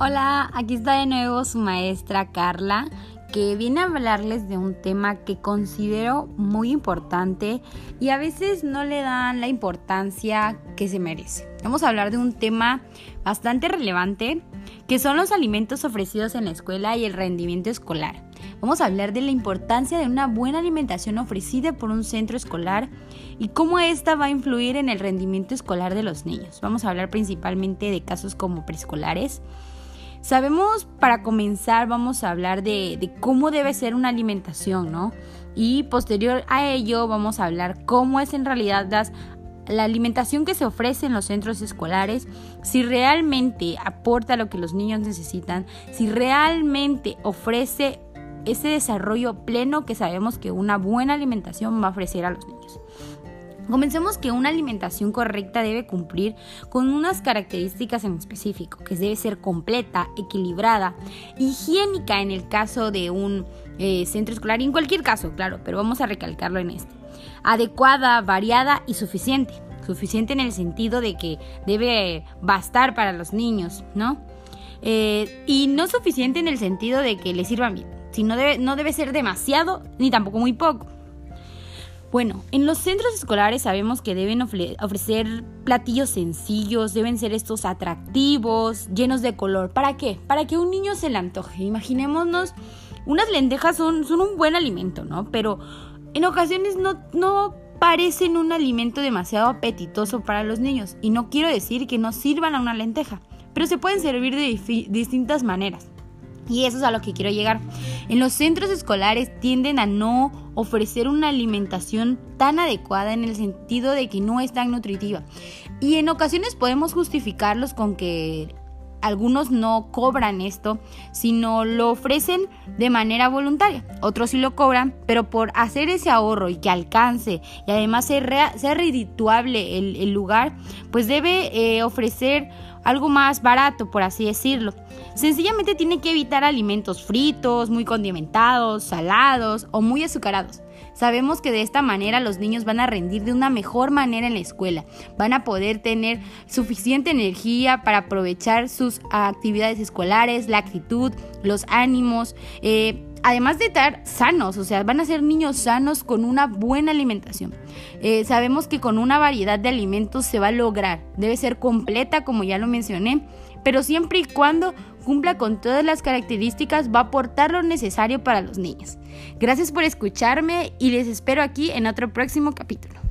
Hola, aquí está de nuevo su maestra Carla, que viene a hablarles de un tema que considero muy importante y a veces no le dan la importancia que se merece. Vamos a hablar de un tema bastante relevante, que son los alimentos ofrecidos en la escuela y el rendimiento escolar. Vamos a hablar de la importancia de una buena alimentación ofrecida por un centro escolar y cómo esta va a influir en el rendimiento escolar de los niños. Vamos a hablar principalmente de casos como preescolares Sabemos, para comenzar, vamos a hablar de, cómo debe ser una alimentación, ¿no? Y posterior a ello vamos a hablar cómo es en realidad la alimentación que se ofrece en los centros escolares, si realmente aporta lo que los niños necesitan, si realmente ofrece ese desarrollo pleno que sabemos que una buena alimentación va a ofrecer a los niños. Comencemos que una alimentación correcta debe cumplir con unas características en específico, que debe ser completa, equilibrada, higiénica en el caso de un eh, centro escolar y en cualquier caso, claro, pero vamos a recalcarlo en este. Adecuada, variada y suficiente. Suficiente en el sentido de que debe bastar para los niños, ¿no? Eh, y no suficiente en el sentido de que les sirvan bien. Si debe, no debe ser demasiado ni tampoco muy poco. Bueno, en los centros escolares sabemos que deben ofrecer platillos sencillos, deben ser estos atractivos, llenos de color. ¿Para qué? Para que un niño se le antoje. Imaginémonos, unas lentejas son, un buen alimento, ¿no? Pero en ocasiones no, no parecen un alimento demasiado apetitoso para los niños. Y no quiero decir que no sirvan a una lenteja, pero se pueden servir de distintas maneras. Y eso es a lo que quiero llegar. En los centros escolares tienden a no ofrecer una alimentación tan adecuada en el sentido de que no es tan nutritiva. Y en ocasiones podemos justificarlos con que algunos no cobran esto, sino lo ofrecen de manera voluntaria. Otros sí lo cobran, pero por hacer ese ahorro y que alcance y además sea, redituable el, lugar, pues debe eh, ofrecer algo más barato, por así decirlo. Sencillamente tiene que evitar alimentos fritos, muy condimentados, salados o muy azucarados. Sabemos que de esta manera los niños van a rendir de una mejor manera en la escuela, van a poder tener suficiente energía para aprovechar sus actividades escolares, la actitud, los ánimos. Eh, además de estar sanos, o sea, van a ser niños sanos con una buena alimentación. Eh, sabemos que con una variedad de alimentos se va a lograr, debe ser completa como ya lo mencioné, pero siempre y cuando cumpla con todas las características va a aportar lo necesario para los niños. Gracias por escucharme y les espero aquí en otro próximo capítulo.